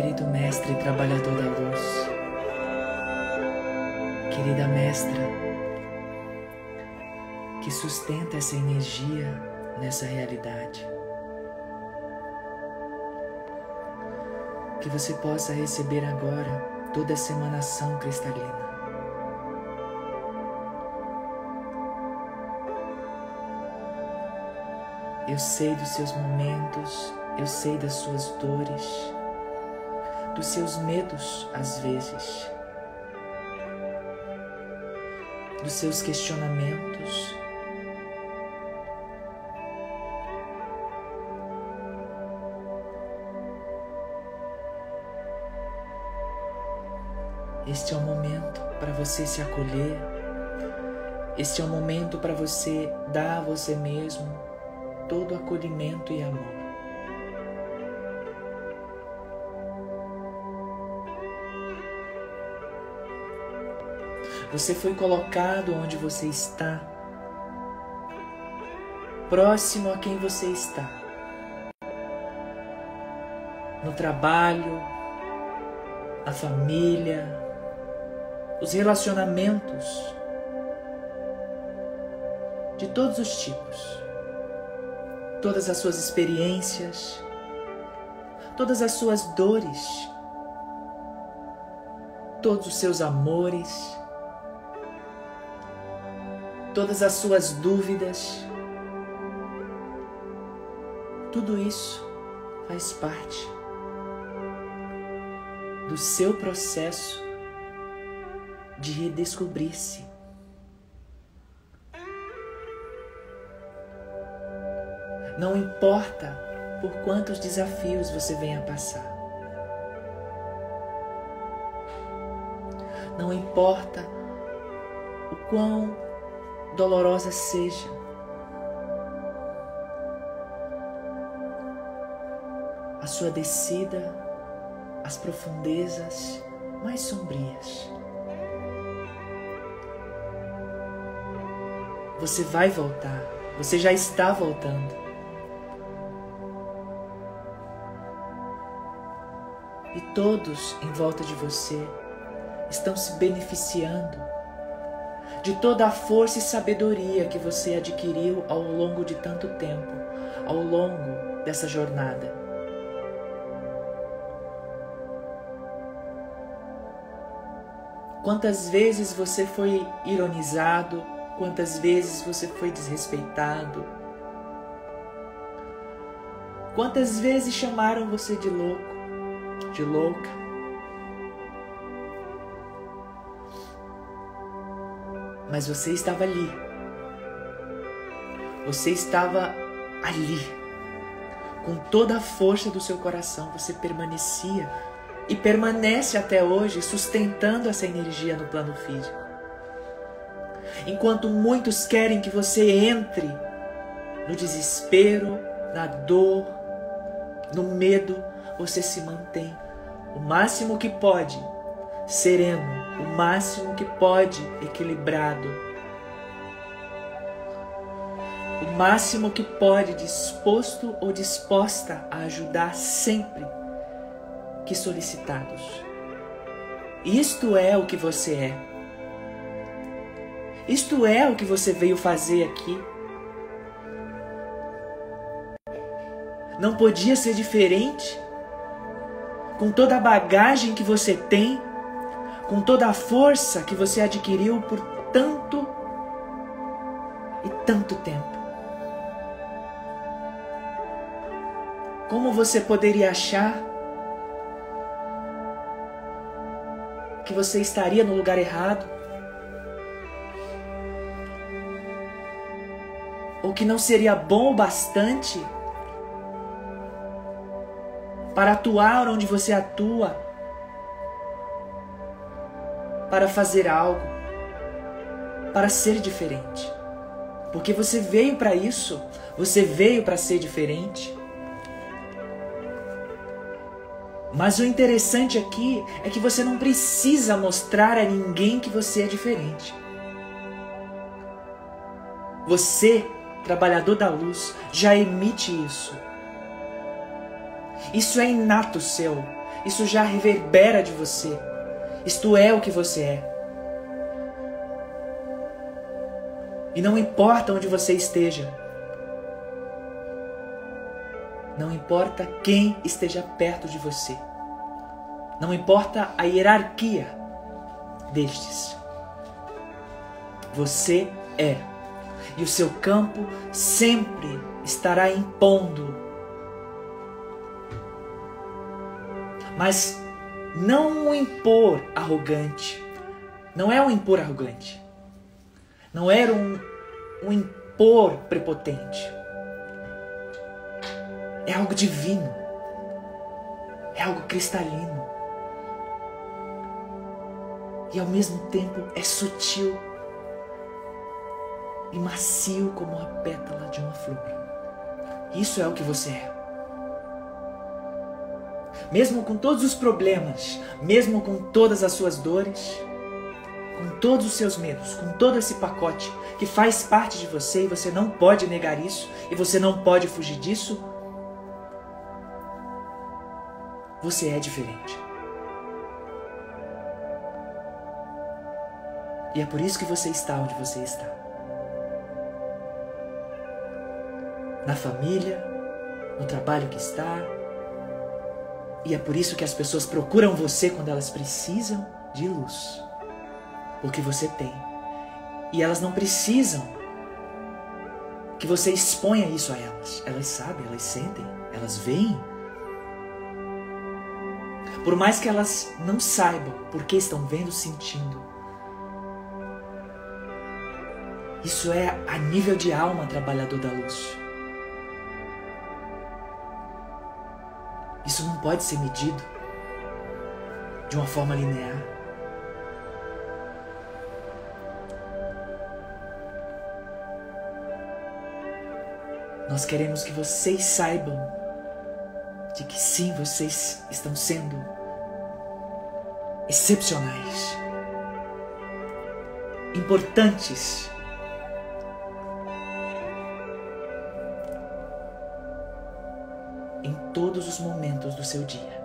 querido mestre trabalhador da luz, querida mestra, que sustenta essa energia nessa realidade. Que você possa receber agora toda essa emanação cristalina. Eu sei dos seus momentos, eu sei das suas dores, dos seus medos às vezes, dos seus questionamentos. Este é o momento para você se acolher. Este é o momento para você dar a você mesmo todo acolhimento e amor. Você foi colocado onde você está, próximo a quem você está. No trabalho, na família, os relacionamentos. De todos os tipos, todas as suas experiências, todas as suas dores, todos os seus amores todas as suas dúvidas. Tudo isso faz parte do seu processo de redescobrir-se. Não importa por quantos desafios você venha passar. Não importa o quão dolorosa seja. A sua descida às profundezas mais sombrias. Você vai voltar, você já está voltando. E todos em volta de você estão se beneficiando de toda a força e sabedoria que você adquiriu ao longo de tanto tempo, ao longo dessa jornada. Quantas vezes você foi ironizado, quantas vezes você foi desrespeitado, quantas vezes chamaram você de louco, de louca. Mas você estava ali. Você estava ali. Com toda a força do seu coração, você permanecia e permanece até hoje sustentando essa energia no plano físico. Enquanto muitos querem que você entre no desespero, na dor, no medo, você se mantém o máximo que pode sereno, o máximo que pode, equilibrado. O máximo que pode, disposto ou disposta a ajudar sempre que solicitados. Isto é o que você é. Isto é o que você veio fazer aqui. Não podia ser diferente? Com toda a bagagem que você tem, com toda a força que você adquiriu por tanto e tanto tempo. Como você poderia achar que você estaria no lugar errado? Ou que não seria bom o bastante para atuar onde você atua? Para fazer algo, para ser diferente. Porque você veio para isso, você veio para ser diferente. Mas o interessante aqui é que você não precisa mostrar a ninguém que você é diferente. Você, trabalhador da luz, já emite isso. Isso é inato seu. isso já reverbera de você. Isto é o que você é. E não importa onde você esteja, não importa quem esteja perto de você, não importa a hierarquia destes, você é, e o seu campo sempre estará impondo. Mas não um impor arrogante, não é um impor arrogante não era um, um impor prepotente. É algo divino. É algo cristalino. E ao mesmo tempo é sutil e macio como a pétala de uma flor. Isso é o que você é. Mesmo com todos os problemas, mesmo com todas as suas dores, com todos os seus medos, com todo esse pacote que faz parte de você e você não pode negar isso e você não pode fugir disso, você é diferente. E é por isso que você está onde você está. Na família, no trabalho que está. E é por isso que as pessoas procuram você quando elas precisam de luz o que você tem. E elas não precisam que você exponha isso a elas. Elas sabem, elas sentem, elas veem. Por mais que elas não saibam por que estão vendo, sentindo. Isso é a nível de alma trabalhador da luz. Isso não pode ser medido de uma forma linear. Nós queremos que vocês saibam de que sim, vocês estão sendo excepcionais, importantes. Todos os momentos do seu dia.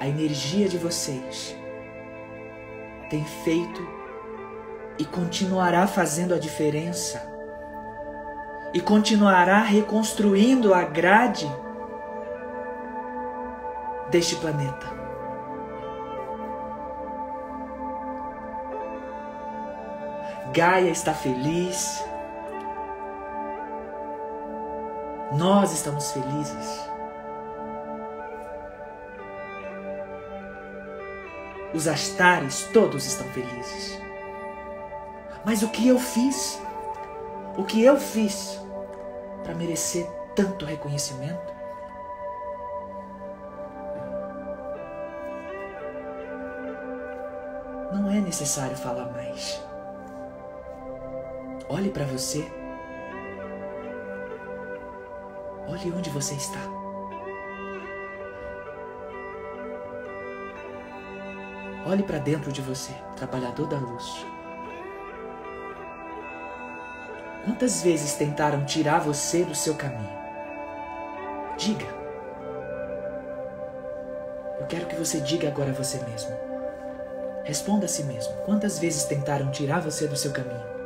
A energia de vocês tem feito e continuará fazendo a diferença e continuará reconstruindo a grade deste planeta. Gaia está feliz. Nós estamos felizes. Os astares todos estão felizes. Mas o que eu fiz? O que eu fiz para merecer tanto reconhecimento? Não é necessário falar mais. Olhe para você. Olhe onde você está. Olhe para dentro de você, trabalhador da luz. Quantas vezes tentaram tirar você do seu caminho? Diga. Eu quero que você diga agora a você mesmo. Responda a si mesmo. Quantas vezes tentaram tirar você do seu caminho?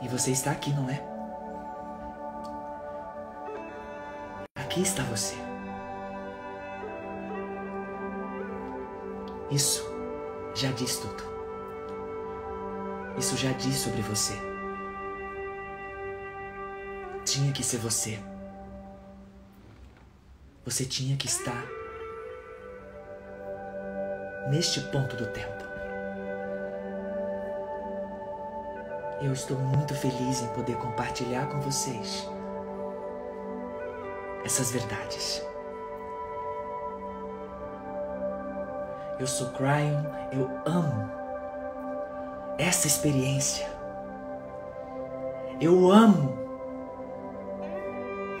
E você está aqui, não é? Aqui está você. Isso já diz tudo. Isso já diz sobre você. Tinha que ser você. Você tinha que estar neste ponto do tempo. Eu estou muito feliz em poder compartilhar com vocês essas verdades. Eu sou Cryon, eu amo essa experiência. Eu amo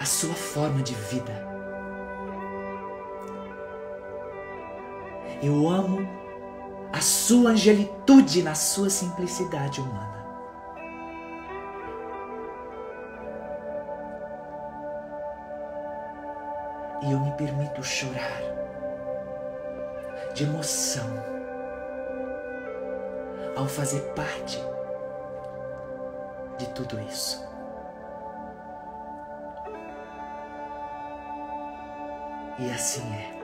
a sua forma de vida. Eu amo a sua angelitude na sua simplicidade humana. E eu me permito chorar de emoção ao fazer parte de tudo isso. E assim é.